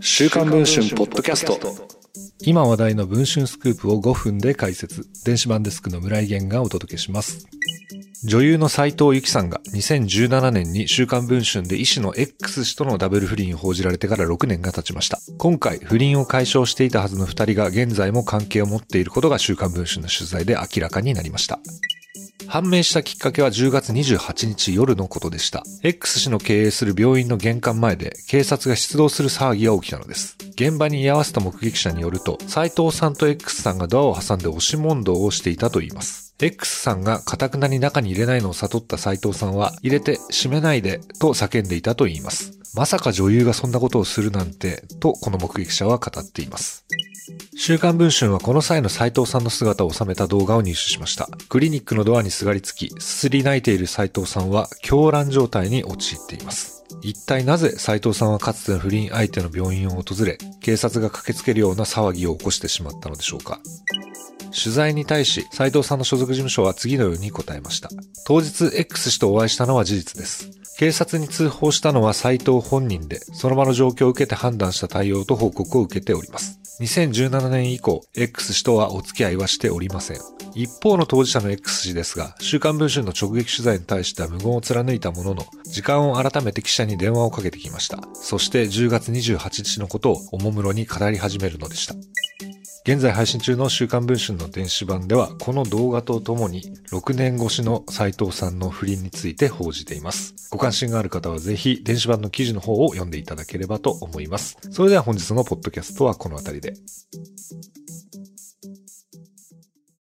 週刊文春ポッドキャスト今話題の文春スクープを5分で解説電子版デスクの村井源がお届けします女優の斉藤由貴さんが2017年に週刊文春で医師の X 氏とのダブル不倫を報じられてから6年が経ちました。今回不倫を解消していたはずの2人が現在も関係を持っていることが週刊文春の取材で明らかになりました。判明したきっかけは10月28日夜のことでした。X 氏の経営する病院の玄関前で警察が出動する騒ぎが起きたのです。現場に居合わせた目撃者によると、斉藤さんと X さんがドアを挟んで押し問答をしていたといいます。X さんがカタクナに中に入れないのを悟った斉藤さんは、入れて閉めないでと叫んでいたといいます。まさか女優がそんなことをするなんて、とこの目撃者は語っています。週刊文春はこの際の斉藤さんの姿を収めた動画を入手しました。クリニックのドアにすがりつき、すすり泣いている斉藤さんは狂乱状態に陥っています。一体なぜ斉藤さんはかつての不倫相手の病院を訪れ、警察が駆けつけるような騒ぎを起こしてしまったのでしょうか。取材に対し、斉藤さんの所属事務所は次のように答えました。当日 X 氏とお会いしたのは事実です。警察に通報したのは斉藤本人で、その場の状況を受けて判断した対応と報告を受けております。2017年以降、X 氏とはお付き合いはしておりません。一方の当事者の X 氏ですが、週刊文春の直撃取材に対しては無言を貫いたものの、時間を改めて記者に電話をかけてきました。そして10月28日のことをおもむろに語り始めるのでした。現在配信中の週刊文春の電子版では、この動画とともに6年越しの斉藤さんの不倫について報じています。ご関心がある方はぜひ電子版の記事の方を読んでいただければと思います。それでは本日のポッドキャストはこの辺りで。